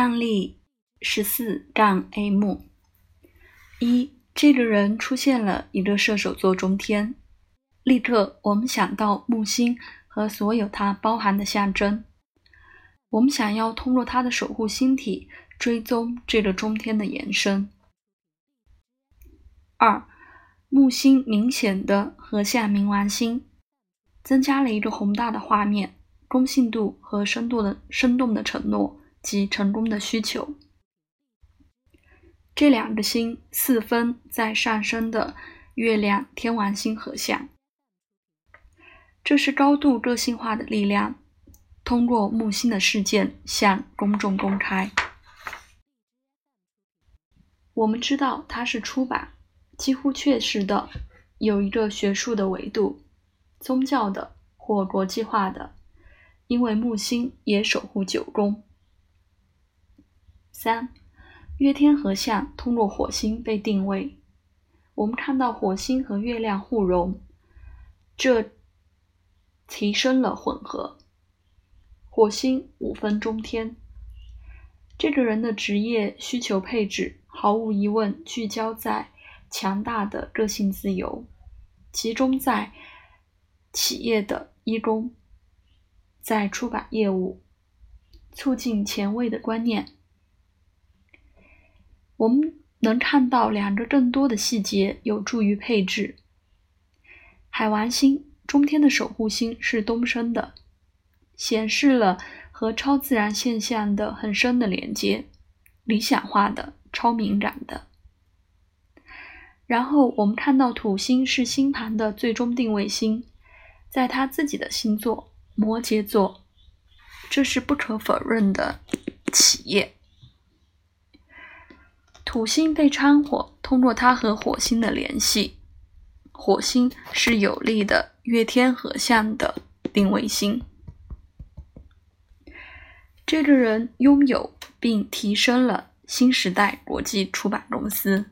案例十四杠 A 目一，这个人出现了一个射手座中天，立刻我们想到木星和所有它包含的象征。我们想要通过它的守护星体追踪这个中天的延伸。二，木星明显的和向冥王星，增加了一个宏大的画面、公信度和深度的生动的承诺。及成功的需求，这两个星四分在上升的月亮天王星合相，这是高度个性化的力量，通过木星的事件向公众公开。我们知道它是出版，几乎确实的有一个学术的维度，宗教的或国际化的，因为木星也守护九宫。三，月天合相通过火星被定位，我们看到火星和月亮互融，这提升了混合。火星五分中天，这个人的职业需求配置毫无疑问聚焦在强大的个性自由，集中在企业的一宫，在出版业务，促进前卫的观念。我们能看到两个更多的细节有助于配置。海王星中天的守护星是东升的，显示了和超自然现象的很深的连接，理想化的、超敏感的。然后我们看到土星是星盘的最终定位星，在他自己的星座摩羯座，这是不可否认的企业。土星被掺火，通过它和火星的联系，火星是有利的月天合相的定位星。这个人拥有并提升了新时代国际出版公司。